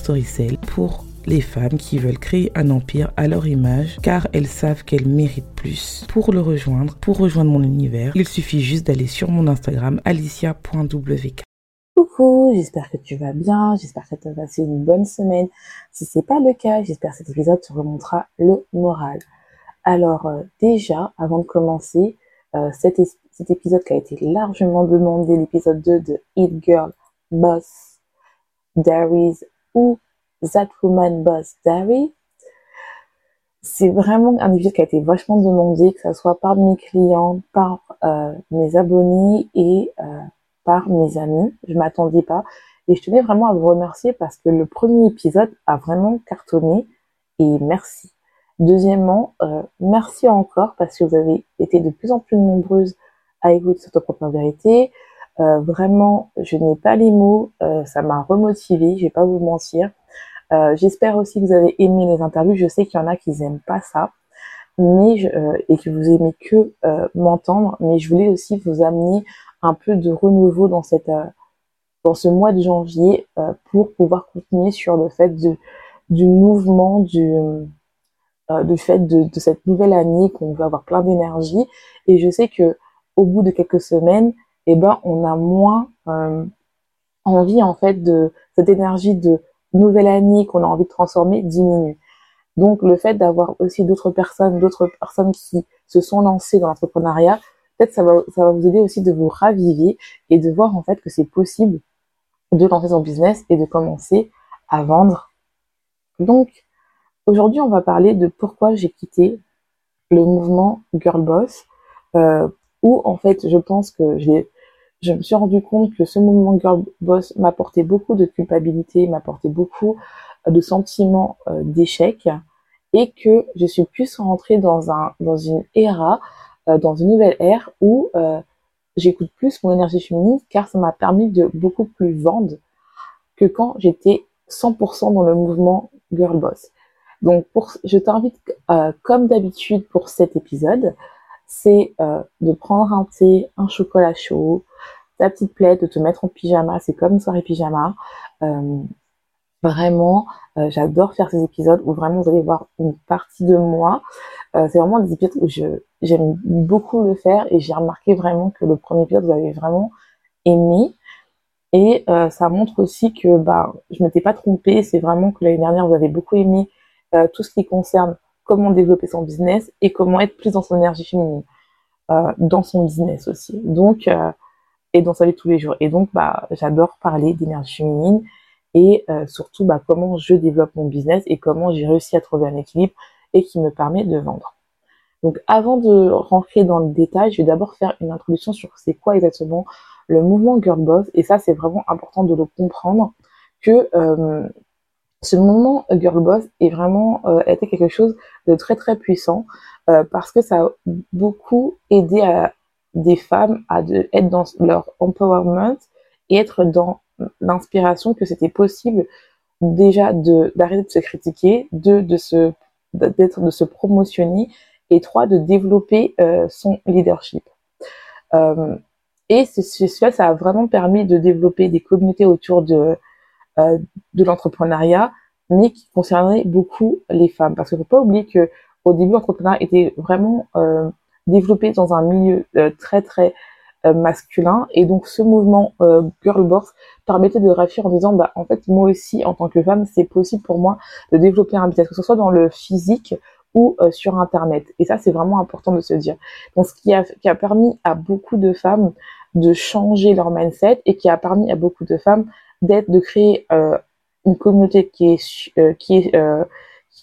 Storycell pour les femmes qui veulent créer un empire à leur image car elles savent qu'elles méritent plus. Pour le rejoindre, pour rejoindre mon univers, il suffit juste d'aller sur mon Instagram alicia.wk. Coucou, j'espère que tu vas bien, j'espère que tu as passé une bonne semaine. Si c'est pas le cas, j'espère que cet épisode te remontera le moral. Alors euh, déjà, avant de commencer, euh, cet, cet épisode qui a été largement demandé, l'épisode 2 de Hit Girl Boss Diaries ou That Woman Boss Diary. C'est vraiment un épisode qui a été vachement demandé, que ce soit par mes clients, par euh, mes abonnés et euh, par mes amis. Je m'attendais pas. Et je tenais vraiment à vous remercier parce que le premier épisode a vraiment cartonné et merci. Deuxièmement, euh, merci encore parce que vous avez été de plus en plus nombreuses à écouter cette propre vérité. Euh, vraiment, je n'ai pas les mots, euh, ça m'a remotivé, je vais pas vous mentir. Euh, j'espère aussi que vous avez aimé les interviews. Je sais qu'il y en a qui n'aiment pas ça, mais et que vous aimez que m'entendre. Mais je voulais aussi vous amener un peu de renouveau dans cette dans ce mois de janvier pour pouvoir continuer sur le fait du mouvement du du fait de, de cette nouvelle année qu'on veut avoir plein d'énergie. Et je sais que au bout de quelques semaines, eh ben, on a moins euh, envie en fait de cette énergie de nouvelle année qu'on a envie de transformer diminue. Donc le fait d'avoir aussi d'autres personnes, d'autres personnes qui se sont lancées dans l'entrepreneuriat, peut-être ça va, ça va vous aider aussi de vous raviver et de voir en fait que c'est possible de lancer son business et de commencer à vendre. Donc aujourd'hui on va parler de pourquoi j'ai quitté le mouvement Girl Boss. Euh, où en fait je pense que je me suis rendu compte que ce mouvement girl boss m'apportait beaucoup de culpabilité, m'apportait beaucoup euh, de sentiments euh, d'échec et que je suis plus rentrée dans un dans une ère, euh, dans une nouvelle ère où j'écoute plus mon énergie féminine car ça m'a permis de beaucoup plus vendre que quand j'étais 100% dans le mouvement girl boss. Donc je t'invite comme d'habitude pour cet épisode c'est euh, de prendre un thé, un chocolat chaud, ta petite plaide, de te mettre en pyjama, c'est comme une soirée pyjama. Euh, vraiment, euh, j'adore faire ces épisodes où vraiment vous allez voir une partie de moi. c'est vraiment des épisodes où j'aime beaucoup le faire et j'ai remarqué vraiment que le premier épisode vous avez vraiment aimé. Et ça montre aussi que bah je m'étais pas trompée, c'est vraiment que l'année dernière vous avez beaucoup aimé tout ce qui concerne comment développer son business et comment être plus dans son énergie féminine, euh, dans son business aussi. Donc, euh, et dans sa vie tous les jours. Et donc, bah, j'adore parler d'énergie féminine et euh, surtout bah, comment je développe mon business et comment j'ai réussi à trouver un équilibre et qui me permet de vendre. Donc, avant de rentrer dans le détail, je vais d'abord faire une introduction sur c'est quoi exactement le mouvement Girl Boss. Et ça, c'est vraiment important de le comprendre que ce moment Girl Boss est vraiment euh, été quelque chose de très très puissant euh, parce que ça a beaucoup aidé à des femmes à être dans leur empowerment et être dans l'inspiration que c'était possible déjà de d'arrêter de se critiquer, de de se d'être de se promotionner et trois de développer euh, son leadership. Euh, et c'est ça, a vraiment permis de développer des communautés autour de euh, de l'entrepreneuriat, mais qui concernait beaucoup les femmes. Parce qu'il ne faut pas oublier que au début, l'entrepreneuriat était vraiment euh, développé dans un milieu euh, très très masculin, et donc ce mouvement girl boss permettait de réussir en disant, bah en fait moi aussi en tant que femme, c'est possible pour moi de développer un business, que ce soit dans le physique ou sur internet. Et ça, c'est vraiment important de se dire. Donc, ce qui a, qui a permis à beaucoup de femmes de changer leur mindset et qui a permis à beaucoup de femmes d'être, de créer euh, une communauté qui est qui est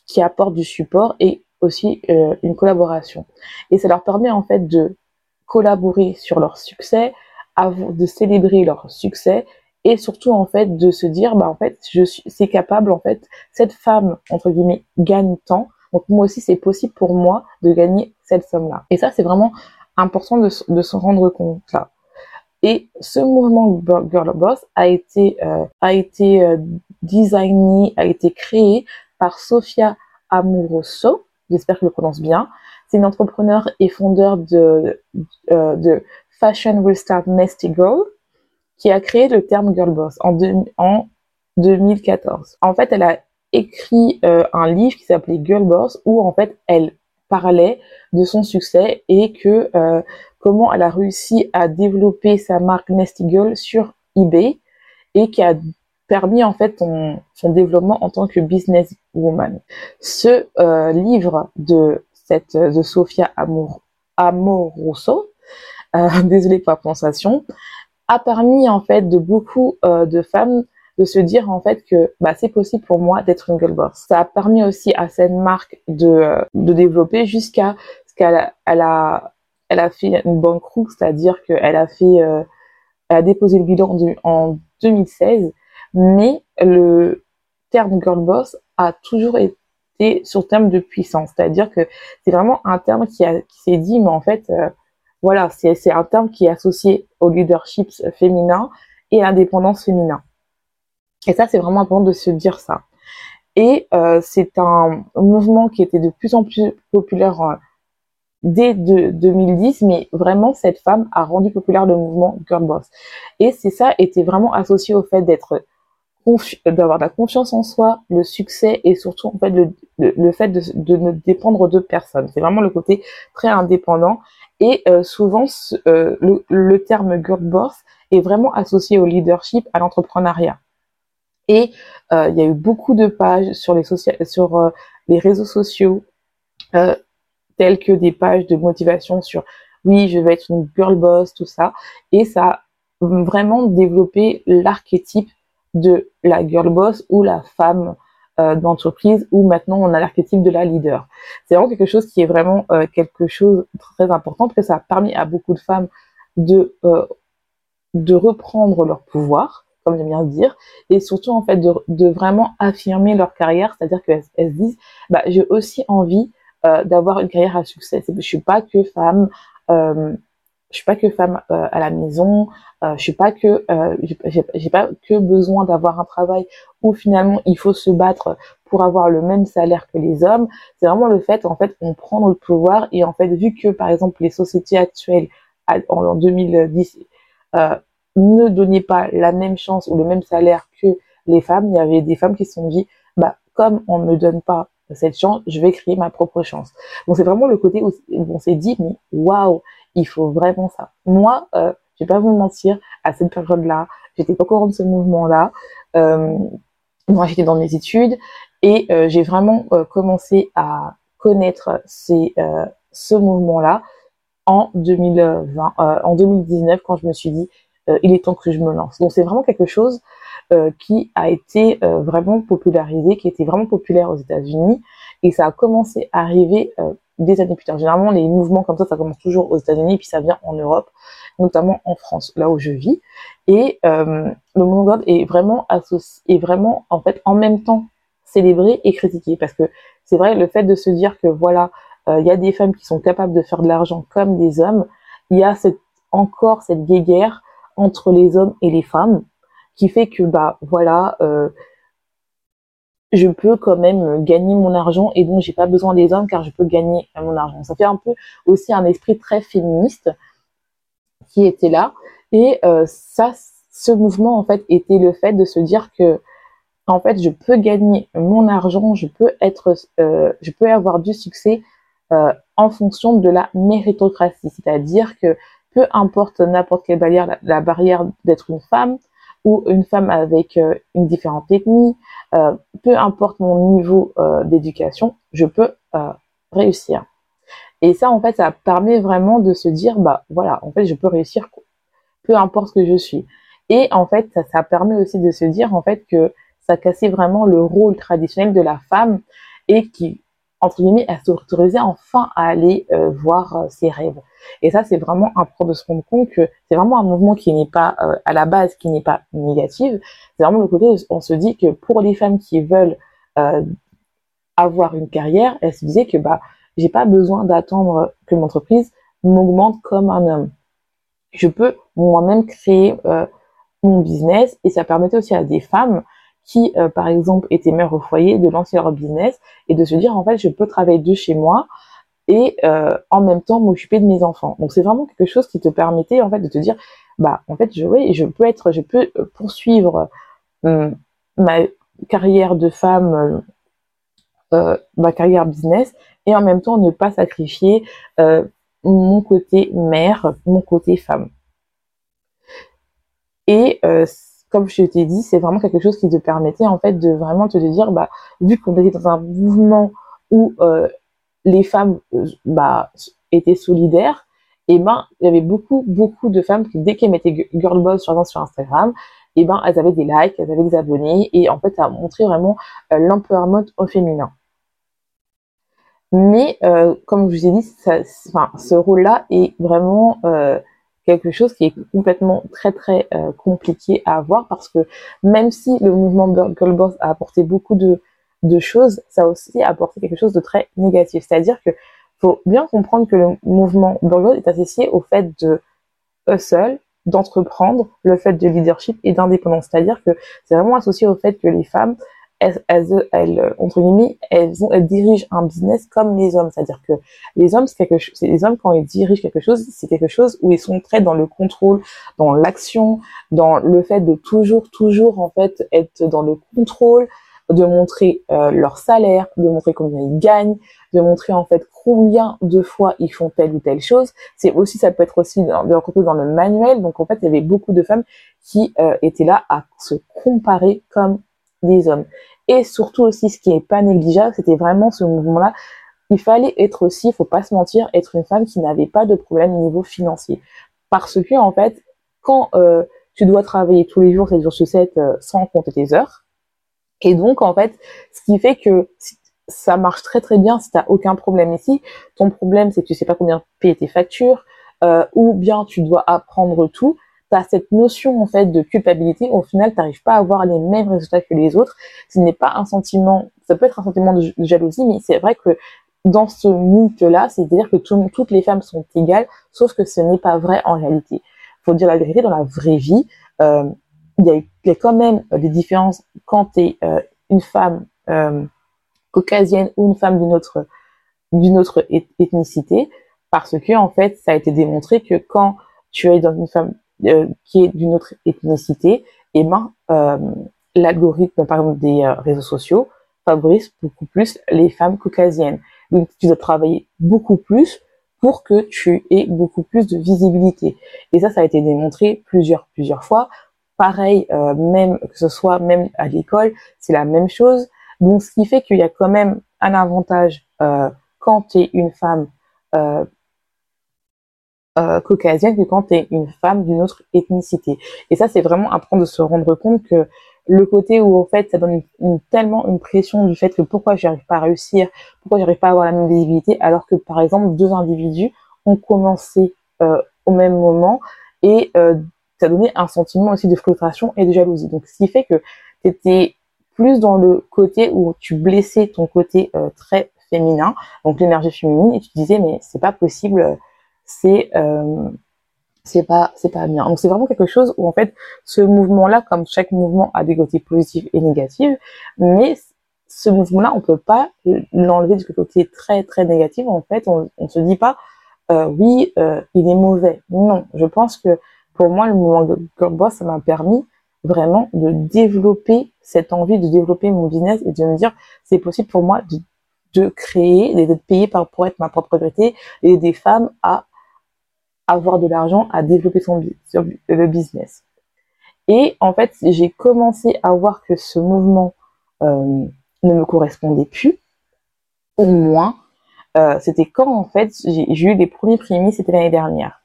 qui apporte du support et aussi une collaboration. Et ça leur permet en fait de collaborer sur leur succès, de célébrer leur succès et surtout en fait de se dire bah en fait je suis c'est capable en fait cette femme entre guillemets gagne tant. Donc moi aussi c'est possible pour moi de gagner cette somme là et ça c'est vraiment important de, de se rendre compte là et ce mouvement Girl Boss a été euh, a été euh, designé a été créé par Sofia Amoroso j'espère que je le prononce bien c'est une entrepreneur et fondeur de euh, de Fashion Will Start Nasty Girl qui a créé le terme girl boss en, en 2014. En fait, elle a écrit euh, un livre qui s'appelait Girl Boss où en fait elle parlait de son succès et que euh, comment elle a réussi à développer sa marque Nasty Girl sur eBay et qui a permis en fait son, développement en tant que business woman. Ce euh, livre de cette de Sofia Amor, Amoroso, euh, désolée pour la prononciation, a permis en fait de beaucoup euh, de femmes de se dire en fait que bah, c'est possible pour moi d'être une girl boss. Ça a permis aussi à cette marque de, euh, de développer jusqu'à ce qu'elle elle a, elle a fait une bonne crew, c'est-à-dire qu'elle a fait, euh, a déposé le bilan en 2016, mais le terme girl boss a toujours été sur terme de puissance, c'est-à-dire que c'est vraiment un terme qui, a, qui s'est dit, mais en fait, voilà, c'est un terme qui est associé au leadership féminin et à l'indépendance féminin. Et ça, c'est vraiment important de se dire ça. Et euh, c'est un mouvement qui était de plus en plus populaire euh, dès 2010, mais vraiment cette femme a rendu populaire le mouvement Girl Boss. Et c'est ça était vraiment associé au fait d'être d'avoir la confiance en soi, le succès et surtout en fait le, le, fait de, ne dépendre de personne. C'est vraiment le côté très indépendant et euh, souvent, euh, le, terme girl boss est vraiment associé au leadership, à l'entrepreneuriat. Et euh, il y a eu beaucoup de pages sur les, sur, les réseaux sociaux, telles que des pages de motivation sur oui, je vais être une girl boss, tout ça. Et ça a vraiment développé l'archétype de la girl boss ou la femme euh, d'entreprise où maintenant on a l'archétype de la leader. C'est vraiment quelque chose qui est vraiment euh, quelque chose de très important parce que ça a permis à beaucoup de femmes de euh, de reprendre leur pouvoir, comme j'aime bien dire, et surtout en fait de, vraiment affirmer leur carrière, c'est-à-dire qu'elles elles se disent, bah j'ai aussi envie d'avoir une carrière à succès. Je suis pas que femme je suis pas que femme euh, à la maison, euh, je suis pas que euh, j'ai pas que besoin d'avoir un travail où finalement il faut se battre pour avoir le même salaire que les hommes. C'est vraiment le fait en fait on prend notre pouvoir et en fait vu que par exemple les sociétés actuelles en, 2010 euh, ne donnaient pas la même chance ou le même salaire que les femmes, il y avait des femmes qui se sont dit bah comme on ne me donne pas cette chance, je vais créer ma propre chance. Donc c'est vraiment le côté où on s'est dit mais waouh il faut vraiment ça. Moi, euh, je vais pas vous mentir, à cette période-là, j'étais pas au courant de ce mouvement-là. Euh, moi, j'étais dans mes études et euh, j'ai vraiment euh, commencé à connaître ce mouvement-là en 2020, en 2019, quand je me suis dit, il est temps que je me lance. Donc, c'est vraiment quelque chose qui a été vraiment popularisé, qui était vraiment populaire aux États-Unis et ça a commencé à arriver des années plus tard. Généralement, les mouvements comme ça, ça commence toujours aux États-Unis, puis ça vient en Europe, notamment en France, là où je vis. Et euh, le mouvement est vraiment associé, est vraiment en fait en même temps célébré et critiqué, parce que c'est vrai le fait de se dire que voilà, euh, il y a des femmes qui sont capables de faire de l'argent comme des hommes, il y a cette, encore cette guéguerre entre les hommes et les femmes qui fait que bah voilà euh, je peux quand même gagner mon argent et donc j'ai pas besoin des hommes car je peux gagner mon argent. Ça fait un peu aussi un esprit très féministe qui était là et euh, ça, ce mouvement en fait était le fait de se dire que en fait je peux gagner mon argent, je peux être, euh, je peux avoir du succès en fonction de la méritocratie, c'est-à-dire que peu importe n'importe quelle barrière, la barrière d'être une femme, ou une femme avec euh, une différente ethnie, euh, peu importe mon niveau euh, d'éducation, je peux réussir. Et ça, en fait, ça permet vraiment de se dire, bah voilà, en fait, je peux réussir, peu importe ce que je suis. Et en fait, ça, ça permet aussi de se dire, en fait, que ça cassait vraiment le rôle traditionnel de la femme et qui, entre guillemets, elle s'autorisait enfin à aller euh, voir euh, ses rêves. Et ça, c'est vraiment important de se rendre compte que c'est vraiment un mouvement qui n'est pas, euh, à la base, qui n'est pas négatif. C'est vraiment le côté où on se dit que pour les femmes qui veulent avoir une carrière, elles se disaient que bah, j'ai pas besoin d'attendre que mon entreprise m'augmente comme un homme. Je peux moi-même créer mon business et ça permettait aussi à des femmes qui, euh, par exemple, étaient mères au foyer, de lancer leur business et de se dire, en fait, je peux travailler de chez moi et euh, en même temps m'occuper de mes enfants. Donc, c'est vraiment quelque chose qui te permettait, en fait, de te dire, bah, en fait, je, oui, je peux être, je peux euh, poursuivre ma carrière de femme, ma carrière business et en même temps ne pas sacrifier mon côté mère, mon côté femme. Et comme je t'ai dit, c'est vraiment quelque chose qui te permettait en fait de vraiment te dire, bah, vu qu'on était dans un mouvement où euh, les femmes euh, bah, étaient solidaires, et eh ben il y avait beaucoup beaucoup de femmes qui dès qu'elles mettaient girl boss sur, Instagram, et eh ben elles avaient des likes, elles avaient des abonnés, et en fait ça a montré vraiment euh, l'empowerment au féminin. Mais euh, comme je vous ai dit, ce rôle-là est vraiment quelque chose qui est complètement très très euh, compliqué à avoir parce que même si le mouvement Girl Boss a apporté beaucoup de, choses, ça a aussi apporté quelque chose de très négatif. C'est-à-dire que faut bien comprendre que le mouvement Girl est associé au fait de hustle, d'entreprendre, le fait de leadership et d'indépendance. C'est-à-dire que c'est vraiment associé au fait que les femmes elles, elles, elles, entre guillemets, elles, ont, elles dirigent un business comme les hommes. C'est-à-dire que les hommes, c'est quelque chose, les hommes quand ils dirigent quelque chose, c'est quelque chose où ils sont très dans le contrôle, dans l'action, dans le fait de toujours, toujours en fait être dans le contrôle, de montrer euh, leur salaire, de montrer combien ils gagnent, de montrer en fait combien de fois ils font telle ou telle chose. C'est aussi, ça peut être aussi dans, dans le manuel. Donc en fait, il y avait beaucoup de femmes qui euh, étaient là à se comparer comme des hommes. Et surtout aussi, ce qui est pas négligeable, c'était vraiment ce mouvement-là. Il fallait être aussi, il faut pas se mentir, être une femme qui n'avait pas de problème au niveau financier. Parce que, en fait, quand euh, tu dois travailler tous les jours, 7 jours sur 7, euh, sans compter tes heures, et donc, en fait, ce qui fait que ça marche très très bien si tu aucun problème ici. Ton problème, c'est que tu sais pas combien payer tes factures, euh, ou bien tu dois apprendre tout tu cette notion en fait de culpabilité, au final, tu n'arrives pas à avoir les mêmes résultats que les autres. Ce n'est pas un sentiment, ça peut être un sentiment de, jalousie, mais c'est vrai que dans ce mythe-là, c'est-à-dire que toutes les femmes sont égales, sauf que ce n'est pas vrai en réalité. Faut dire la vérité, dans la vraie vie, euh, il y, a, quand même des différences quand tu es euh, une femme euh, caucasienne ou une femme d'une autre d'une autre ethnicité, parce que en fait, ça a été démontré que quand tu es dans une femme qui est d'une autre ethnicité, et ben euh, l'algorithme par exemple des euh, réseaux sociaux favorise beaucoup plus les femmes caucasiennes. Donc tu dois travailler beaucoup plus pour que tu aies beaucoup plus de visibilité. Et ça, ça a été démontré plusieurs plusieurs fois. Pareil, euh, même que ce soit même à l'école, c'est la même chose. Donc ce qui fait qu'il y a quand même un avantage euh, quand tu es une femme euh, euh, caucasienne que quand tu es une femme d'une autre ethnicité. Et ça, c'est vraiment important de se rendre compte que le côté où en fait ça donne tellement une pression du fait que pourquoi j'arrive pas à réussir, pourquoi j'arrive pas à avoir la même visibilité, alors que par exemple deux individus ont commencé euh, au même moment et euh, ça donnait un sentiment aussi de frustration et de jalousie. Donc ce qui fait que tu étais plus dans le côté où tu blessais ton côté euh, très féminin, donc l'énergie féminine, et tu disais mais c'est pas possible c'est euh, c'est pas c'est pas bien. Donc c'est vraiment quelque chose où en fait ce mouvement-là, comme chaque mouvement a des côtés positifs et négatifs, mais ce mouvement-là, on peut pas l'enlever du côté très très négatif. En fait, on, on se dit pas euh, oui, euh, il est mauvais. Non, je pense que pour moi, le mouvement de Girl ça m'a permis vraiment de développer cette envie de développer mon business et de me dire c'est possible pour moi de, de créer, d'être payé pour être ma propre vérité et des femmes à avoir de l'argent à développer son le business. Et en fait, j'ai commencé à voir que ce mouvement euh, ne me correspondait plus, au moins, euh, c'était quand en fait j'ai eu les premiers prémices, c'était l'année dernière.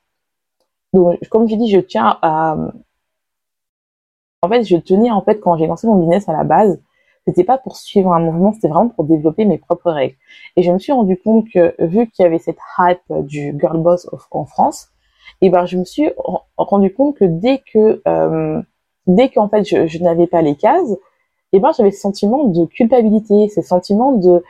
Donc, comme je dis, je tiens à, en fait, je tenais, en fait, quand j'ai lancé mon business à la base, c'était pas pour suivre un mouvement, c'était vraiment pour développer mes propres règles. Et je me suis rendu compte que, vu qu'il y avait cette hype du girl boss en France, et ben, je me suis rendu compte que dès que, euh, fait, je, n'avais pas les cases, et ben, j'avais ce sentiment de culpabilité, ce sentiment de,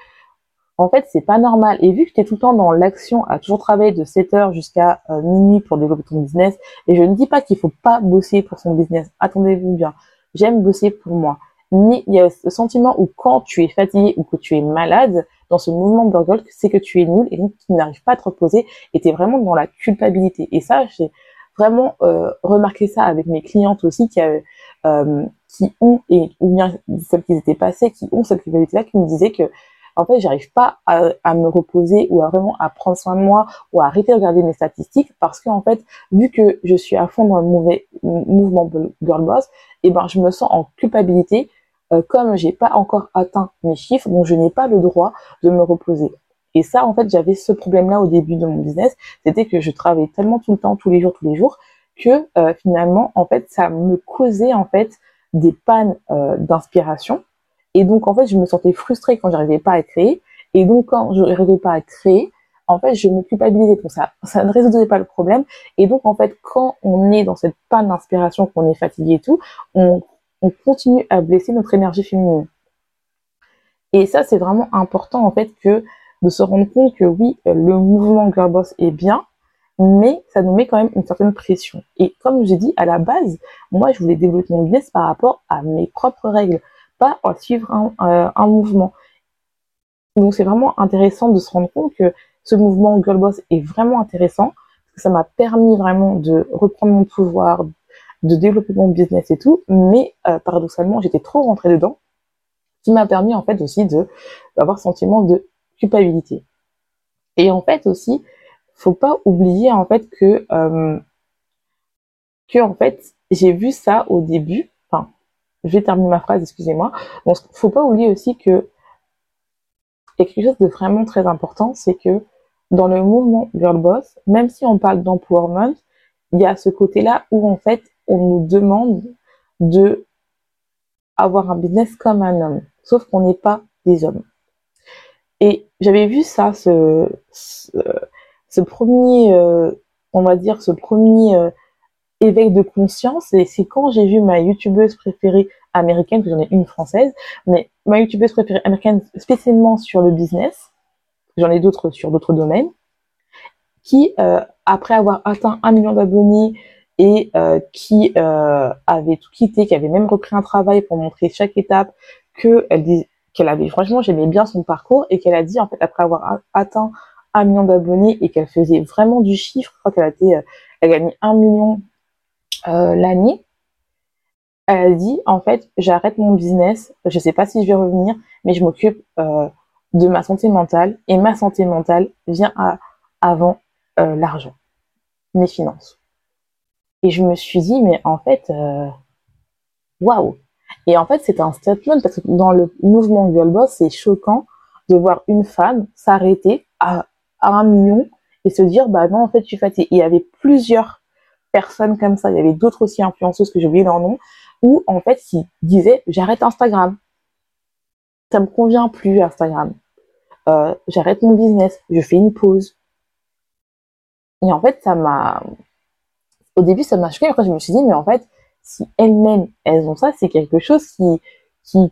en fait, c'est pas normal. Et vu que tu es tout le temps dans l'action, à toujours travailler de 7 heures jusqu'à euh, minuit pour développer ton business, et je ne dis pas qu'il faut pas bosser pour son business. Attendez-vous bien. J'aime bosser pour moi. Mais il y a ce sentiment où quand tu es fatigué ou que tu es malade, dans ce mouvement burgle, c'est que tu es nul et donc tu n'arrives pas à te reposer et tu es vraiment dans la culpabilité. Et ça, j'ai vraiment euh, remarqué ça avec mes clientes aussi qui, euh, qui ont, et, ou bien celles qui étaient passées, qui ont cette culpabilité-là, qui me disaient que en fait, j'arrive pas à, me reposer ou à vraiment à prendre soin de moi ou à arrêter de regarder mes statistiques parce que en fait, vu que je suis à fond dans le mauvais mouvement girl boss, et eh ben je me sens en culpabilité euh, comme j'ai pas encore atteint mes chiffres, donc je n'ai pas le droit de me reposer. Et ça, en fait, j'avais ce problème-là au début de mon business, c'était que je travaillais tellement tout le temps, tous les jours, tous les jours, que euh, finalement, en fait, ça me causait en fait des pannes euh, d'inspiration et donc, en fait, je me sentais frustrée quand j'arrivais pas à créer. Et donc, quand je n'arrivais pas à créer, en fait, je me culpabilisais pour ça. Ça ne résoudrait pas le problème. Et donc, en fait, quand on est dans cette panne d'inspiration, qu'on est fatigué et tout, on, on continue à blesser notre énergie féminine. Et ça, c'est vraiment important, en fait, que de se rendre compte que oui, le mouvement Girl Boss est bien, mais ça nous met quand même une certaine pression. Et comme j'ai dit, à la base, moi, je voulais développer mon business par rapport à mes propres règles pas à suivre un, euh, mouvement. Donc c'est vraiment intéressant de se rendre compte que ce mouvement Girl Boss est vraiment intéressant, parce que ça m'a permis vraiment de reprendre mon pouvoir, de développer mon business et tout, mais euh, paradoxalement j'étais trop rentrée dedans, qui m'a permis en fait aussi de d'avoir sentiment de culpabilité. Et en fait aussi, faut pas oublier en fait que euh, que en fait j'ai vu ça au début je vais terminer ma phrase, excusez-moi. Donc, faut pas oublier aussi que quelque chose de vraiment très important, c'est que dans le mouvement Girl Boss, même si on parle d'empowerment, il y a ce côté-là où en fait on nous demande de avoir un business comme un homme, sauf qu'on n'est pas des hommes. Et j'avais vu ça, ce, premier, euh, on va dire, ce premier euh, éveil de conscience et c'est quand j'ai vu ma youtubeuse préférée américaine, que j'en ai une française, mais ma youtubeuse préférée américaine spécialement sur le business, j'en ai d'autres sur d'autres domaines, qui, euh, après avoir atteint un million d'abonnés et euh, qui euh, avait tout quitté, qui avait même repris un travail pour montrer chaque étape, que elle qu'elle avait franchement j'aimais bien son parcours et qu'elle a dit en fait après avoir atteint un million d'abonnés et qu'elle faisait vraiment du chiffre, je crois qu'elle a été, elle a gagné un million euh, l'année, elle a dit en fait j'arrête mon business, je sais pas si je vais revenir, mais je m'occupe euh, de ma santé mentale et ma santé mentale vient à, avant euh, l'argent, mes finances. Et je me suis dit mais en fait waouh et en fait c'est un statement parce que dans le mouvement Girl Boss c'est choquant de voir une femme s'arrêter à, un million et se dire bah non en fait je suis fatiguée. Il y avait plusieurs personnes comme ça. Il y avait d'autres aussi influenceuses que j'ai oublié leur nom, où en fait qui disaient j'arrête Instagram, ça me convient plus Instagram, euh, j'arrête mon business, je fais une pause. Et en fait ça m'a, au début ça m'a choqué. Après je me suis dit mais en fait si elles-mêmes elles ont ça, c'est quelque chose qui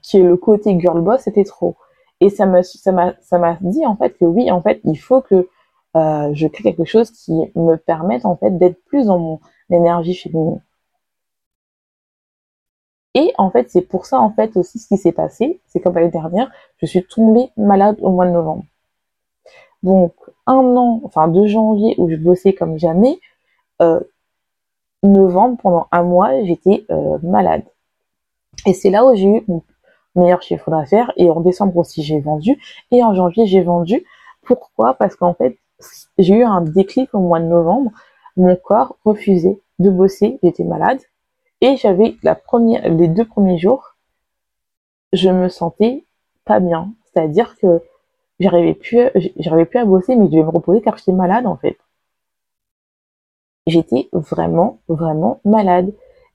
qui est le côté girl boss, c'était trop. Et ça me ça m'a ça m'a dit en fait que oui en fait il faut que euh, je crée quelque chose qui me permette en fait d'être plus dans mon énergie féminine. Et en fait, c'est pour ça en fait aussi ce qui s'est passé, c'est comme l'année dernière, je suis tombée malade au mois de novembre. Donc un an, enfin de janvier où je bossais comme jamais, euh, novembre pendant un mois j'étais euh, malade. Et c'est là où j'ai eu mon meilleur chiffre d'affaires et en décembre aussi j'ai vendu et en janvier j'ai vendu. Pourquoi? Parce qu'en fait j'ai eu un déclic au mois de novembre. Mon corps refusait de bosser, j'étais malade. Et j'avais la première, les deux premiers jours, je me sentais pas bien. C'est-à-dire que j'arrivais plus, j'arrivais plus à bosser, mais je devais me reposer car j'étais malade, en fait. J'étais vraiment, vraiment malade.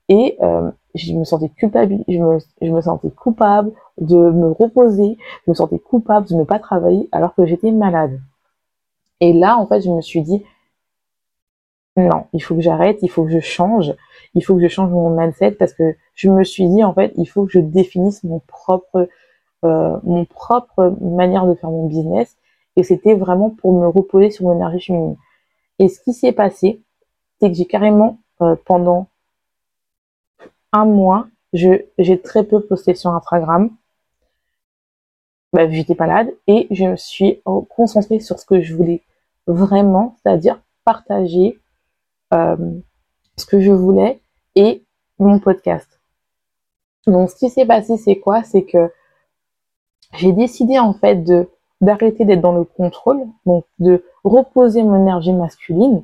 Et euh, je me sentais culpable, je me, je me sentais coupable de me reposer, je me sentais coupable de ne pas travailler alors que j'étais malade. Et là, en fait, je me suis dit, non, il faut que j'arrête, il faut que je change, il faut que je change mon mindset parce que je me suis dit, en fait, il faut que je définisse mon propre, euh, mon propre manière de faire mon business. Et c'était vraiment pour me reposer sur mon énergie féminine. Et ce qui s'est passé, que j'ai carrément, euh, pendant un mois, j'ai très peu posté sur Instagram. Bah, j'étais malade et je me suis concentrée sur ce que je voulais vraiment, c'est-à-dire partager euh, ce que je voulais et mon podcast. Donc, ce qui s'est passé, c'est quoi? C'est que j'ai décidé en fait de d'arrêter d'être dans le contrôle, donc de reposer mon énergie masculine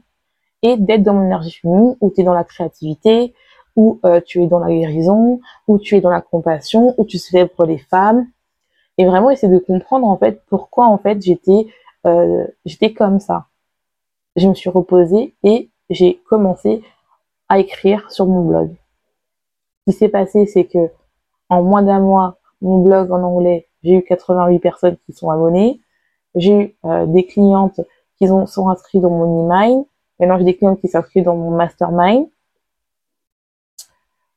et d'être dans mon énergie féminine où tu es dans la créativité, où euh, tu es dans la guérison, où tu es dans la compassion, où tu célèbres les femmes et vraiment essayer de comprendre en fait pourquoi en fait j'étais euh, j'étais comme ça. Je me suis reposée et j'ai commencé à écrire sur mon blog. Ce qui s'est passé, c'est que en moins d'un mois, mon blog en anglais, j'ai eu 88 personnes qui sont abonnées. J'ai eu euh, des clientes qui sont inscrites dans mon email. Maintenant, j'ai des clientes qui s'inscrivent dans mon mastermind.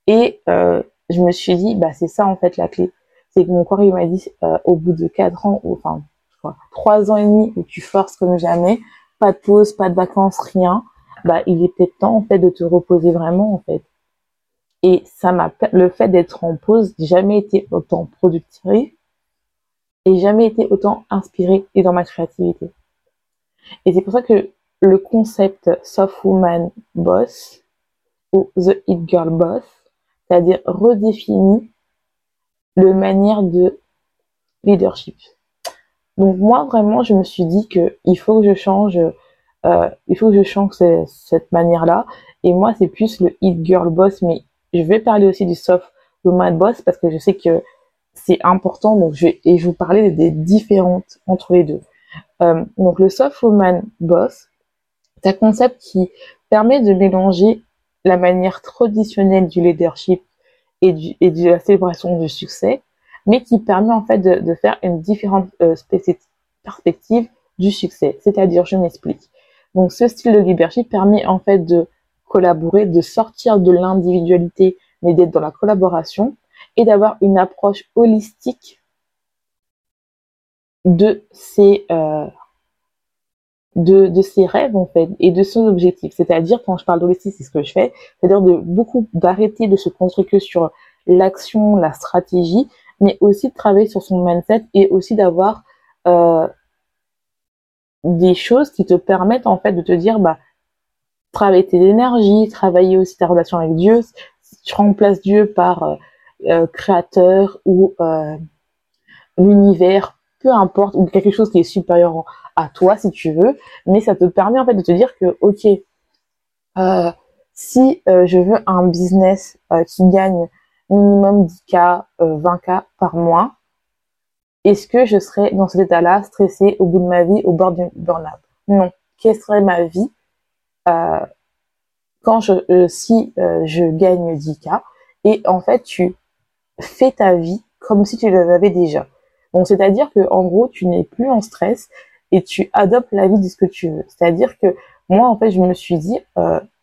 Et euh, je me suis dit, bah c'est ça en fait la clé. C'est que mon corps il m'a dit, euh, au bout de quatre ans, ou enfin trois ans et demi où tu forces comme jamais, pas de pause, pas de vacances, rien, bah il est peut-être temps en fait de te reposer vraiment en fait. Et ça m'a le fait d'être en pause, jamais été autant productive et jamais été autant inspirée et dans ma créativité. Et c'est pour ça que le concept Soft Woman Boss ou The It Girl Boss, c'est-à-dire redéfinit le manière de leadership. Donc moi vraiment je me suis dit que il faut que je change, euh, il faut que je change cette manière-là. Et moi c'est plus le It Girl Boss, mais je vais parler aussi du Soft Woman Boss parce que je sais que c'est important. Donc je vais, et je vous parler des différentes entre les deux. Euh, donc le Soft Woman Boss, un concept qui permet de mélanger la manière traditionnelle du leadership et, de la célébration du succès, mais qui permet en fait de, faire une différente euh, perspective du succès. C'est-à-dire, je m'explique. Donc, ce style de leadership permet en fait de collaborer, de sortir de l'individualité, mais d'être dans la collaboration et d'avoir une approche holistique de ses euh, de, ses rêves en fait et de son objectif. C'est-à-dire quand je parle d'holistique, c'est ce que je fais, c'est-à-dire de beaucoup d'arrêter de se concentrer que sur l'action, la stratégie, mais aussi de travailler sur son mindset et aussi d'avoir euh, des choses qui te permettent en fait de te dire bah travailler tes énergies, travailler aussi ta relation avec Dieu. Si tu remplaces Dieu par euh, euh, créateur ou l'univers, peu importe, ou quelque chose qui est supérieur à toi si tu veux, mais ça te permet en fait de te dire que ok, si je veux un business qui gagne minimum 10K, 20K par mois, est-ce que je serais dans cet état-là, stressé au bout de ma vie, au bord du burn-out? Non. Quelle serait ma vie euh, quand je, euh, si euh, je gagne 10K et en fait tu fais ta vie comme si tu l'avais déjà? Donc c'est-à-dire que en gros tu n'es plus en stress et tu adoptes la vie de ce que tu veux. C'est-à-dire que moi en fait je me suis dit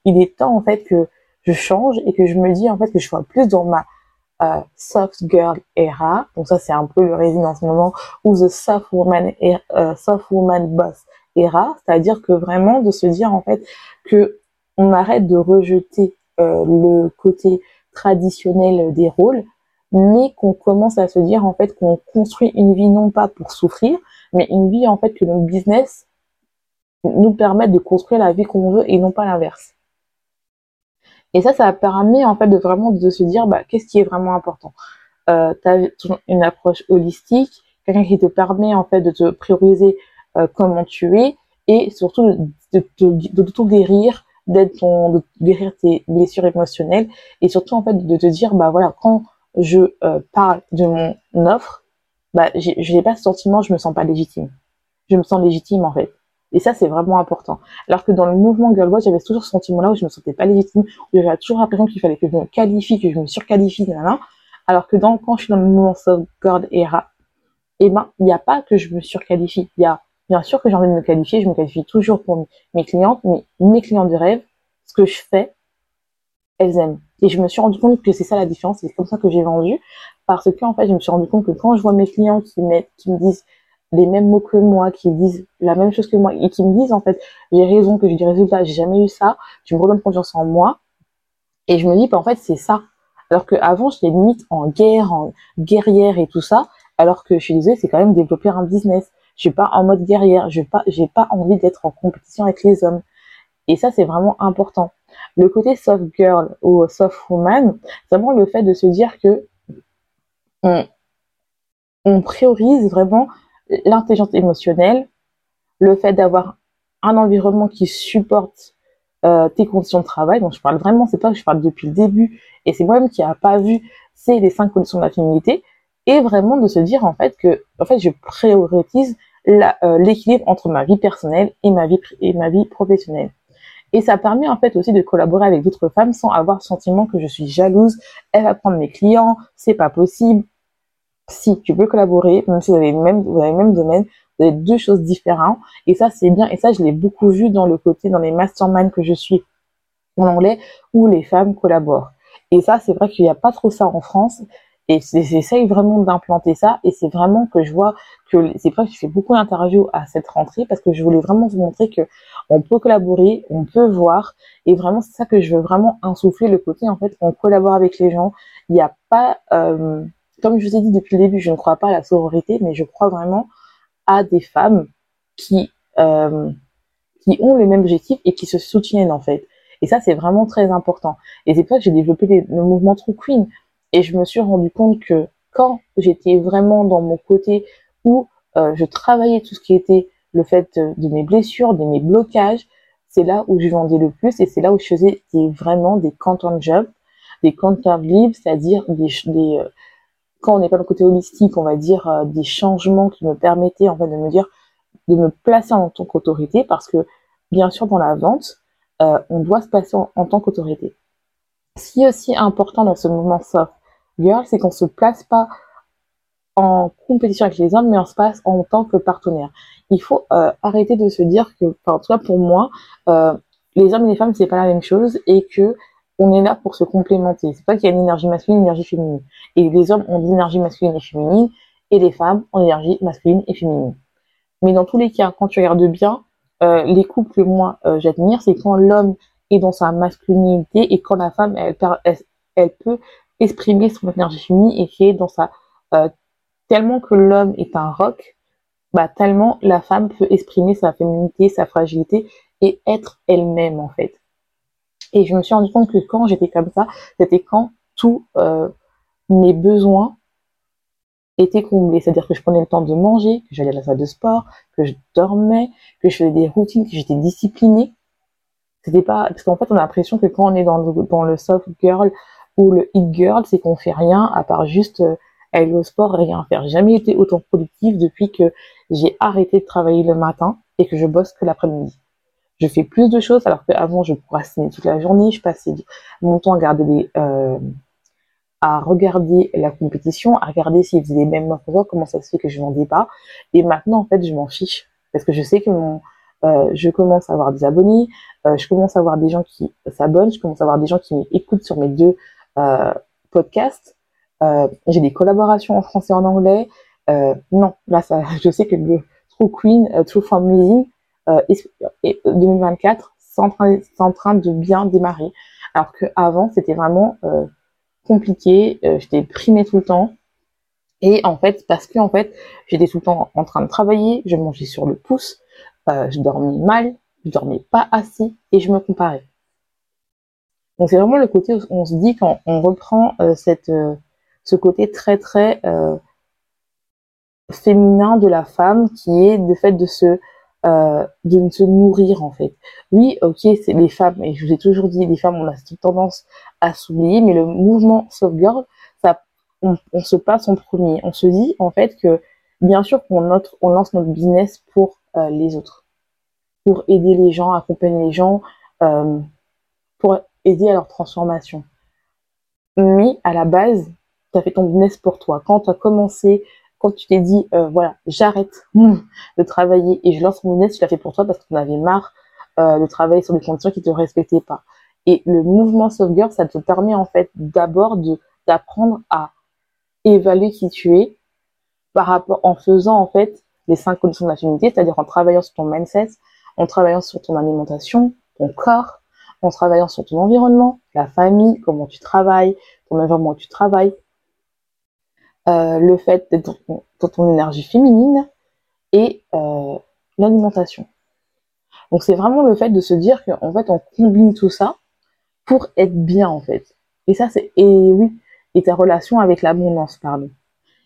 il est temps en fait que je change et que je me dis en fait que je sois plus dans ma soft girl era. Donc ça c'est un peu le résine en ce moment ou the soft woman soft woman boss era, c'est-à-dire que vraiment de se dire en fait que on arrête de rejeter euh, le côté traditionnel des rôles, mais qu'on commence à se dire en fait qu'on construit une vie non pas pour souffrir, mais une vie en fait que nos business nous permettent de construire la vie qu'on veut et non pas l'inverse. Et ça, ça permis en fait de vraiment de se dire bah, qu'est-ce qui est vraiment important? Euh, tu as une approche holistique, quelqu'un qui te permet en fait de te prioriser euh, comment tu es et surtout de, tout guérir, d'être ton, de guérir tes blessures émotionnelles et surtout en fait de te dire bah voilà quand je euh, parle de mon offre, bah j'ai pas ce sentiment, je me sens pas légitime. Je me sens légitime en fait. Et ça, c'est vraiment important. Alors que dans le mouvement girl boss, j'avais toujours ce sentiment-là où je me sentais pas légitime, où j'avais toujours l'impression qu'il fallait que je me qualifie, que je me surqualifie, nanana. Alors que dans, quand je suis dans le mouvement soft girl era, eh ben, il n'y a pas que je me surqualifie. Il y a, bien sûr que j'ai envie de me qualifier, je me qualifie toujours pour mes clientes, mais mes clients de rêve, ce que je fais, elles aiment. Et je me suis rendu compte que c'est ça la différence, c'est comme ça que j'ai vendu, parce que en fait, je me suis rendu compte que quand je vois mes clients qui, me disent les mêmes mots que moi, qui disent la même chose que moi, et qui me disent en fait, j'ai raison, que j'ai du résultat, j'ai jamais eu ça, tu me redonnes confiance en moi, et je me dis, bah, en fait, c'est ça. Alors qu'avant, j'étais limite en guerre, en guerrière et tout ça, alors que je suis désolée, c'est quand même développer un business. Je suis pas en mode guerrière, je n'ai pas, j'ai pas envie d'être en compétition avec les hommes. Et ça, c'est vraiment important. Le côté soft girl ou soft woman, c'est vraiment le fait de se dire que on, priorise vraiment l'intelligence émotionnelle, le fait d'avoir un environnement qui supporte euh, tes conditions de travail. Donc je parle vraiment, c'est pas que je parle depuis le début, et c'est moi-même qui a pas vu, c'est les cinq conditions de la féminité, et vraiment de se dire en fait que en fait je priorise euh, l'équilibre entre ma vie personnelle et ma vie et ma vie professionnelle. Et ça permet en fait aussi de collaborer avec d'autres femmes sans avoir le sentiment que je suis jalouse, elle va prendre mes clients, c'est pas possible. Si tu peux collaborer, même si vous avez même, vous le même domaine, vous avez deux choses différentes. Et ça, c'est bien. Et ça, je l'ai beaucoup vu dans le côté, dans les masterminds que je suis en anglais, où les femmes collaborent. Et ça, c'est vrai qu'il n'y a pas trop ça en France. Et j'essaye vraiment d'implanter ça. Et c'est vraiment que je vois que c'est pas que je fais beaucoup d'interviews à cette rentrée parce que je voulais vraiment vous montrer que on peut collaborer, on peut voir. Et vraiment, c'est ça que je veux vraiment insuffler le côté, en fait, on collabore avec les gens. Il n'y a pas, euh, comme je vous ai dit depuis le début, je ne crois pas à la sororité, mais je crois vraiment à des femmes qui, euh, qui ont les mêmes objectifs et qui se soutiennent, en fait. Et ça, c'est vraiment très important. Et c'est pour ça que j'ai développé le mouvement True Queen. Et je me suis rendu compte que quand j'étais vraiment dans mon côté où euh, je travaillais tout ce qui était le fait de, mes blessures, de mes blocages, c'est là où je vendais le plus et c'est là où je faisais vraiment des content jobs, des content livres, c'est-à-dire des, des euh, quand on n'est pas le côté holistique, on va dire euh, des changements qui me permettaient de me dire de me placer en tant qu'autorité parce que bien sûr dans la vente, on doit se placer en, tant qu'autorité. Ce qui est aussi important dans ce mouvement soft girl, c'est qu'on se place pas en compétition avec les hommes, mais on se passe en tant que partenaire. Il faut euh, arrêter de se dire que, en tout cas pour moi, euh, les hommes et les femmes c'est pas la même chose et que on est là pour se complémenter. C'est pas qu'il y a une énergie masculine, une énergie féminine. Et les hommes ont une énergie masculine et féminine, et les femmes ont une énergie masculine et féminine. Mais dans tous les cas, quand tu regardes bien, euh, les couples que moi euh, j'admire, c'est quand l'homme est dans sa masculinité et quand la femme elle, elle, elle peut exprimer son énergie féminine et qui est dans sa euh, tellement que l'homme est un roc, bah tellement la femme peut exprimer sa féminité, sa fragilité et être elle-même en fait. Et je me suis rendu compte que quand j'étais comme ça, c'était quand tous euh, mes besoins étaient comblés. C'est-à-dire que je prenais le temps de manger, que j'allais à la salle de sport, que je dormais, que je faisais des routines, que j'étais disciplinée. C'était pas parce qu'en fait on a l'impression que quand on est dans le, dans le soft girl ou le hit girl, c'est qu'on fait rien à part juste euh, aller au sport, rien faire. J'ai jamais été autant productive depuis que j'ai arrêté de travailler le matin et que je bosse que l'après-midi. Je fais plus de choses alors qu'avant je procrastinais toute la journée, je passais mon temps à regarder des, euh, à regarder la compétition, à regarder s'ils faisaient les mêmes offres, comment ça se fait que je vendais pas. Et maintenant en fait je m'en fiche parce que je sais que euh, je commence à avoir des abonnés, euh, je commence à avoir des gens qui s'abonnent, je commence à avoir des gens qui m'écoutent sur mes deux podcasts. J'ai des collaborations en français et en anglais. Non, là, je sais que le True Queen, True Family euh, 2024, c'est en, train, de bien démarrer. Alors qu'avant, c'était vraiment euh, compliqué. j'étais primée tout le temps. Et en fait, parce que en fait, j'étais tout le temps en train de travailler, je mangeais sur le pouce, je dormais mal, je dormais pas assez et je me comparais. Donc c'est vraiment le côté où on se dit quand on reprend cette ce côté très très euh, féminin de la femme qui est le fait de se euh, de se nourrir en fait. Oui, ok, c'est les femmes, et je vous ai toujours dit, les femmes, on a cette tendance à s'oublier, mais le mouvement girl, ça, on, se passe en premier. On se dit en fait que bien sûr qu'on on lance notre business pour euh, les autres. pour aider les gens, accompagner les gens, euh, pour aider à leur transformation. Mais à la base, tu as fait ton business pour toi. Quand tu as commencé, quand tu t'es dit, euh, voilà, j'arrête de travailler et je lance mon business, tu l'as fait pour toi parce que tu en avais marre euh, de travailler sur des conditions qui te respectaient pas. Et le mouvement sauvegarde, ça te permet en fait d'abord d'apprendre à évaluer qui tu es par rapport en faisant en fait les cinq conditions de c'est-à-dire en travaillant sur ton mindset, en travaillant sur ton alimentation, ton corps, en travaillant sur ton environnement, la famille, comment tu travailles, ton environnement où tu travailles, euh, le fait d'être dans, ton énergie féminine et euh, l'alimentation. Donc c'est vraiment le fait de se dire qu'en fait on combine tout ça pour être bien en fait. Et ça c'est et oui et ta relation avec l'abondance pardon.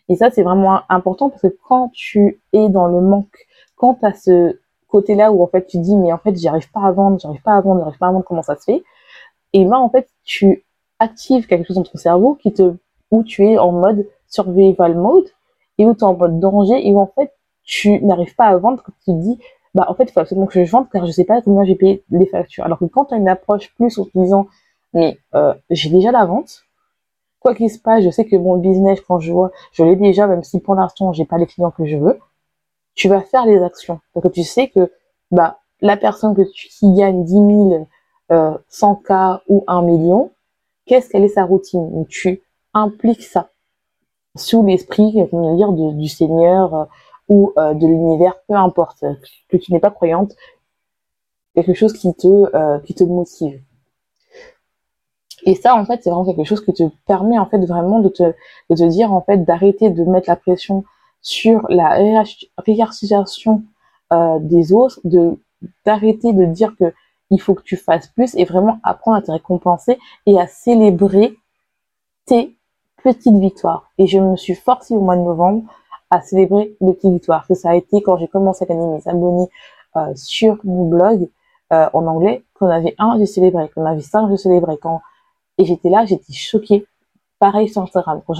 Et ça c'est vraiment important parce que quand tu es dans le manque, quand tu as ce côté-là où en fait tu dis mais en fait j'y arrive pas à vendre, j'arrive pas à vendre, j'arrive pas à vendre, comment ça se fait? Et ben en fait tu actives quelque chose dans ton cerveau qui te où tu es en mode survival mode et où tu es en mode danger et où en fait tu n'arrives pas à vendre que tu te dis bah en fait il faut absolument que je vende car je sais pas combien j'ai payé les factures. Alors que quand tu as une approche plus en te disant mais euh, j'ai déjà la vente, quoi qu'il se passe, je sais que mon business quand je vois, je l'ai déjà même si pour l'instant j'ai pas les clients que je veux tu vas faire les actions. Donc tu sais que bah la personne que tu, qui gagne 10 000, euh, 100 k ou 1 million, qu'est-ce qu'elle est sa routine? Donc tu impliques ça sous l'esprit, dire, de, du Seigneur euh, ou euh, de l'univers, peu importe, que tu n'es pas croyante, quelque chose qui te euh, qui te motive. Et ça, en fait, c'est vraiment quelque chose qui te permet, en fait, vraiment de te, de te dire, en fait, d'arrêter de mettre la pression sur la hiérarchisation euh, des autres, de d'arrêter de dire que il faut que tu fasses plus et vraiment apprendre à te récompenser et à célébrer tes petites victoires. Et je me suis forcée au mois de novembre à célébrer les petites victoires. Que ça a été quand j'ai commencé à gagner mes abonnés euh, sur mon blog euh, en anglais. Qu'on avait un, j'ai célébré. Qu'on avait cinq, je célébrais. Quand et j'étais là, j'étais choquée. Pareil sur Instagram. Quand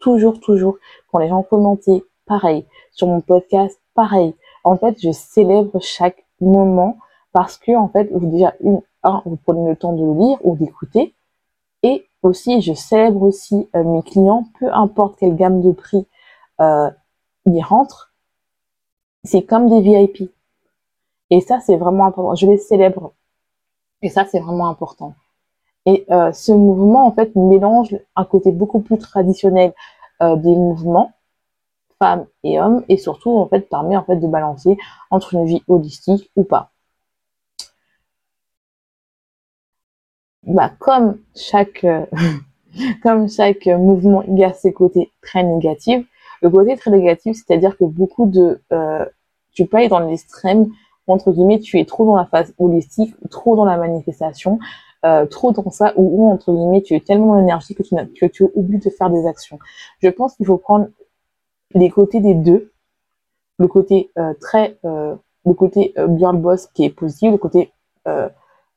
toujours, toujours, quand les gens commentaient pareil. Sur mon podcast, pareil. En fait, je célèbre chaque moment parce que, en fait, vous, déjà, une, un, vous prenez le temps de le lire ou d'écouter. Aussi, je célèbre aussi euh, mes clients, peu importe quelle gamme de prix euh, ils rentrent. C'est comme des VIP. Et ça, c'est vraiment important. Je les célèbre. Et ça, c'est vraiment important. Et euh, ce mouvement, en fait, mélange un côté beaucoup plus traditionnel des mouvements femmes et hommes et surtout en fait permet en fait de balancer entre une vie holistique ou pas. Bah comme chaque euh, comme chaque mouvement il y a ses côtés très négatifs. Le côté très négatif, c'est-à-dire que beaucoup de euh, tu peux aller dans l'extrême entre guillemets tu es trop dans la phase holistique, trop dans la manifestation, euh, trop dans ça ou, entre guillemets tu es tellement l'énergie que tu, que tu oublies de faire des actions. Je pense qu'il faut prendre les côtés des deux, le côté euh, très, le côté girl boss qui est positif, le côté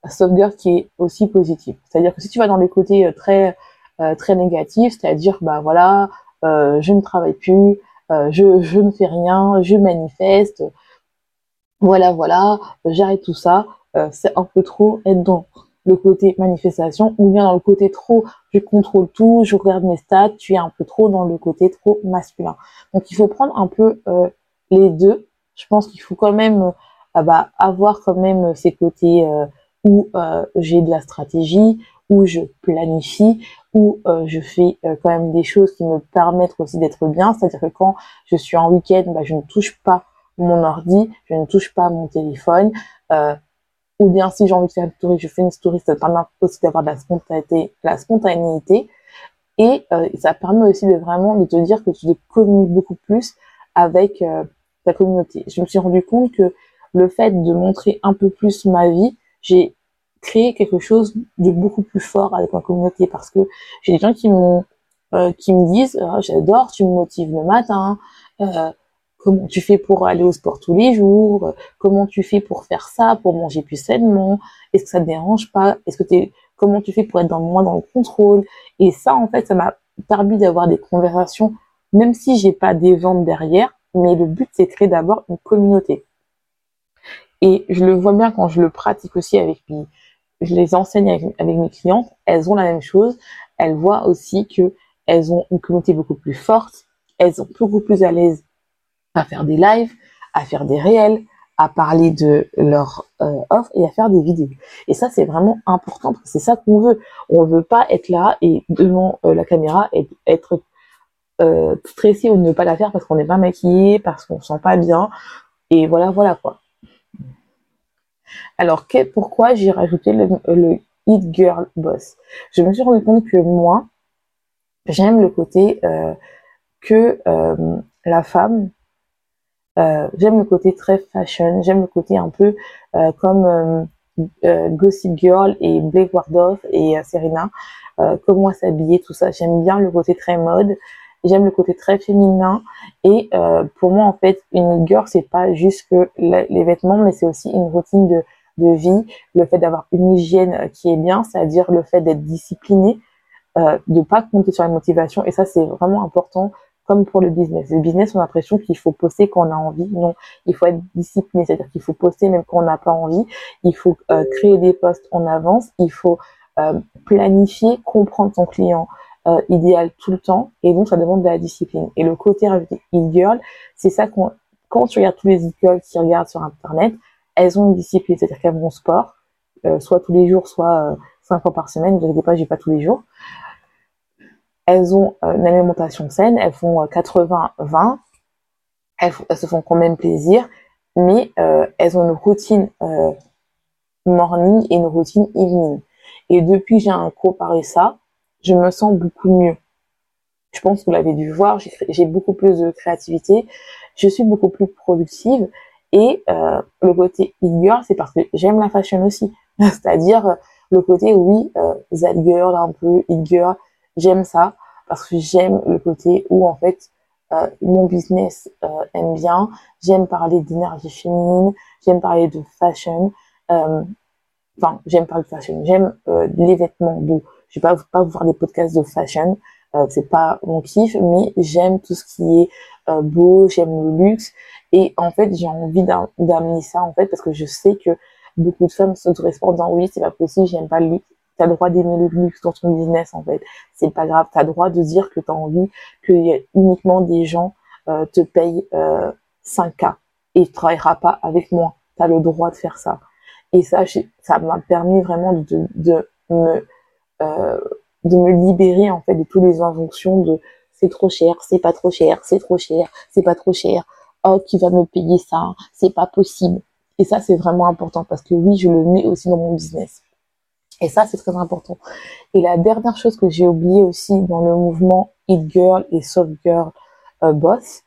euh, girl qui est aussi positif. C'est-à-dire que si tu vas dans les côtés euh, très très négatifs, c'est-à-dire bah voilà, je ne travaille plus, je, je ne fais rien, je manifeste, voilà voilà, j'arrête tout ça, c'est un peu trop être dans le côté manifestation ou bien dans le côté trop je contrôle tout, je regarde mes stats, tu es un peu trop dans le côté trop masculin. Donc il faut prendre un peu euh, les deux. Je pense qu'il faut quand même euh, bah, avoir quand même ces côtés euh, où j'ai de la stratégie, où je planifie, où je fais quand même des choses qui me permettent aussi d'être bien. C'est-à-dire que quand je suis en week-end, bah, je ne touche pas mon ordi, je ne touche pas mon téléphone. Euh, ou bien si j'ai envie de faire une story, je fais une story, ça permet aussi d'avoir de la spontanéité, la spontanéité. Et euh, ça permet aussi de vraiment de te dire que tu te communiques beaucoup plus avec euh, ta communauté. Je me suis rendu compte que le fait de montrer un peu plus ma vie, j'ai créé quelque chose de beaucoup plus fort avec ma communauté parce que j'ai des gens qui me euh, qui me disent oh, j'adore, tu me motives le matin, euh, comment tu fais pour aller au sport tous les jours, comment tu fais pour faire ça, pour manger plus sainement, est-ce que ça te dérange pas, est-ce que t'es, comment tu fais pour être dans moins dans le contrôle, et ça en fait ça m'a permis d'avoir des conversations, même si j'ai pas des ventes derrière, mais le but c'est de créer d'abord une communauté. Et je le vois bien quand je le pratique aussi avec mes, je les enseigne avec, mes clientes, elles ont la même chose. Elles voient aussi que elles ont une communauté beaucoup plus forte, elles sont beaucoup plus à l'aise à faire des lives, à faire des réels, à parler de leur euh, offre et à faire des vidéos. Et ça, c'est vraiment important parce que c'est ça qu'on veut. On veut pas être là et devant euh, la caméra et être euh, stressé ou ne pas la faire parce qu'on n'est pas maquillé, parce qu'on se sent pas bien. Et voilà, voilà quoi. Alors, pourquoi j'ai rajouté le, le Hit Girl Boss? Je me suis rendu compte que moi, j'aime le côté euh, que euh, la femme euh, j'aime le côté très fashion, j'aime le côté un peu comme Gossip Girl et Blake Wardoff et Serena, comment s'habiller, tout ça. J'aime bien le côté très mode, j'aime le côté très féminin et pour moi en fait une girl c'est pas juste que les vêtements mais c'est aussi une routine de, vie, le fait d'avoir une hygiène qui est bien, c'est-à-dire le fait d'être discipliné, euh, de pas compter sur la motivation et ça c'est vraiment important comme pour le business. Le business, on a l'impression qu'il faut poster quand on a envie. Non, il faut être discipliné, c'est-à-dire qu'il faut poster même quand on n'a pas envie. Il faut euh, créer des posts en avance. Il faut euh, planifier, comprendre son client euh, idéal tout le temps. Et donc, ça demande de la discipline. Et le côté e-girl, c'est ça qu'on, quand tu regardes tous les e-girls qui regardent sur Internet, elles ont une discipline, c'est-à-dire qu'elles vont sport, soit tous les jours, soit cinq fois par semaine. Ne vous pas, j'ai pas tous les jours elles ont euh, une alimentation saine, elles font 80-20, euh, elles, se font quand même plaisir, mais euh, elles ont une routine morning et une routine evening. Et depuis que j'ai comparé ça, je me sens beaucoup mieux. Je pense que vous l'avez dû voir, j'ai beaucoup plus de créativité, je suis beaucoup plus productive et le côté e-girl, c'est parce que j'aime la fashion aussi. C'est-à-dire le côté, oui, euh, Z-girl, un peu e-girl, j'aime ça parce que j'aime le côté où en fait euh, mon business euh, aime bien. J'aime parler d'énergie féminine, j'aime parler de fashion. Euh, enfin, j'aime parler de fashion. J'aime les vêtements beaux. Je vais pas pas vous faire des podcasts de fashion. c'est pas mon kiff, mais j'aime tout ce qui est beau. J'aime le luxe. Et en fait, j'ai envie d'amener ça en fait parce que je sais que beaucoup de femmes se correspondent en oui, c'est pas possible, j'aime pas le luxe T'as le droit d'aimer le luxe dans ton business en fait. C'est pas grave. T'as le droit de dire que t'as envie que uniquement des gens euh, te payent euh, 5K et tu travailleras pas avec moi. T'as le droit de faire ça. Et ça, ça m'a permis vraiment de, de, me euh, de me libérer en fait de toutes les injonctions de c'est trop cher, c'est pas trop cher, c'est trop cher, c'est pas trop cher. Oh, qui va me payer ça C'est pas possible. Et ça, c'est vraiment important parce que oui, je le mets aussi dans mon business. Et ça, c'est très important. Et la dernière chose que j'ai oublié aussi dans le mouvement Hit Girl et Soft Girl euh, Boss,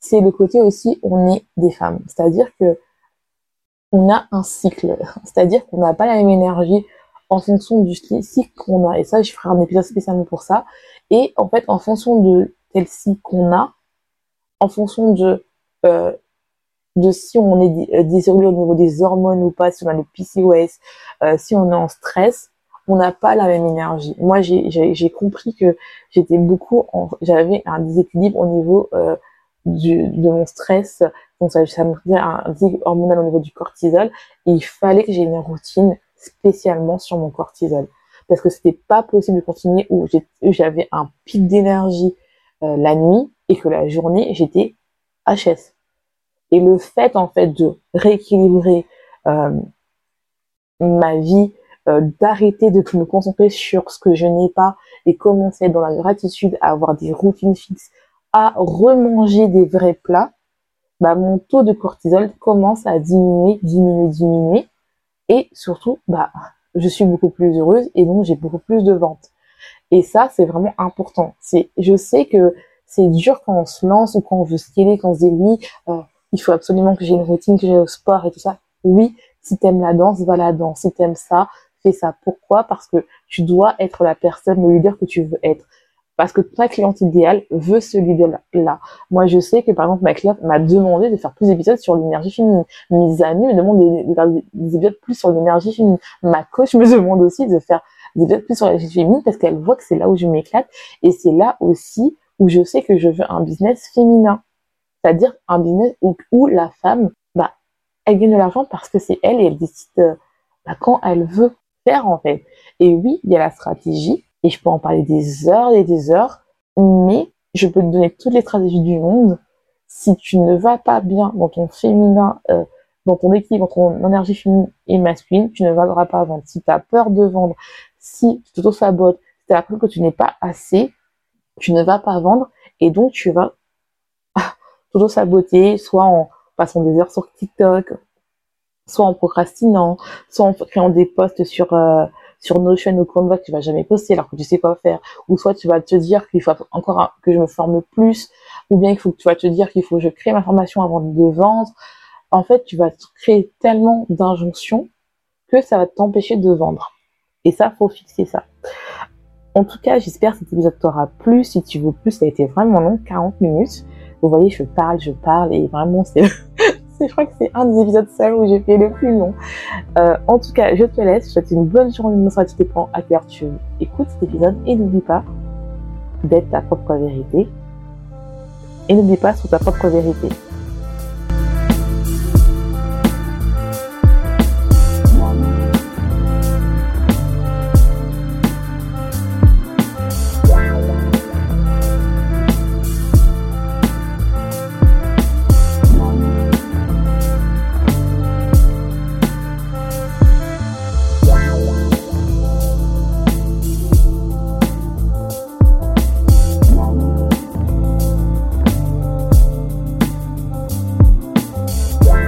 c'est le côté aussi on est des femmes. C'est-à-dire que on a un cycle. C'est-à-dire qu'on n'a pas la même énergie en fonction du cycle qu'on a. Et ça, je ferai un épisode spécialement pour ça. Et en fait, en fonction de tel cycle qu'on a, en fonction de euh, de si on est euh, désiré au niveau des hormones ou pas, si on a le PCOS, euh, si on est en stress, on n'a pas la même énergie. Moi, j'ai compris que j'étais beaucoup, j'avais un déséquilibre au niveau du, de mon stress, donc ça, ça me faisait un déséquilibre hormonal au niveau du cortisol, et il fallait que j'ai une routine spécialement sur mon cortisol, parce que c'était pas possible de continuer où j'avais un pic d'énergie la nuit et que la journée j'étais HS. Et le fait en fait de rééquilibrer euh, ma vie, euh, d'arrêter de me concentrer sur ce que je n'ai pas et commencer dans la gratitude à avoir des routines fixes, à remanger des vrais plats, bah, mon taux de cortisol commence à diminuer, diminuer, diminuer. Et surtout, bah, je suis beaucoup plus heureuse et donc j'ai beaucoup plus de ventes. Et ça, c'est vraiment important. C'est, je sais que c'est dur quand on se lance ou quand on veut scaler, quand on se dit oui, euh, il faut absolument que j'ai une routine, que j'ai au sport et tout ça. Oui, si t'aimes la danse, va la danse. Si t'aimes ça, fais ça. Pourquoi? Parce que tu dois être la personne, le leader que tu veux être. Parce que ta cliente idéale veut ce leader-là. Moi, je sais que, par exemple, ma cliente m'a demandé de faire plus d'épisodes sur l'énergie féminine. Mes amis me demandent de faire des épisodes plus sur l'énergie féminine. Ma coach me demande aussi de faire des épisodes plus sur l'énergie féminine parce qu'elle voit que c'est là où je m'éclate et c'est là aussi où je sais que je veux un business féminin c'est-à-dire un business où, la femme, bah, elle gagne de l'argent parce que c'est elle et elle décide euh, bah, quand elle veut faire en fait. Et oui, il y a la stratégie et je peux en parler des heures et des heures, mais je peux te donner toutes les stratégies du monde. Si tu ne vas pas bien dans ton féminin, euh, dans ton équilibre, dans ton énergie féminine et masculine, tu ne vas pas vendre. Si tu as peur de vendre, si tu t'auto-sabotes, si tu as l'impression que tu n'es pas assez, tu ne vas pas vendre et donc tu vas t'auto-saboter, soit en passant des heures sur TikTok, soit en procrastinant, soit en créant des posts sur euh, sur Notion ou Canva que tu vas jamais poster alors que tu sais quoi faire, ou soit tu vas te dire qu'il faut encore que je me forme plus, ou bien il faut que tu vas te dire qu'il faut que je crée ma formation avant de vendre. En fait, tu vas créer tellement d'injonctions que ça va t'empêcher de vendre. Et ça, faut fixer ça. En tout cas, j'espère que cet épisode t'aura plu. Si tu veux plus, ça a été vraiment long, 40 minutes. Vous voyez, je parle, je parle, et vraiment, c'est je crois que c'est un des épisodes seuls où j'ai fait le plus long. Euh, en tout cas, je te laisse. Je te souhaite une bonne journée, une soirée, tu prends à cœur, tu écoutes cet épisode et n'oublie pas d'être ta propre vérité. Et n'oublie pas sur ta propre vérité.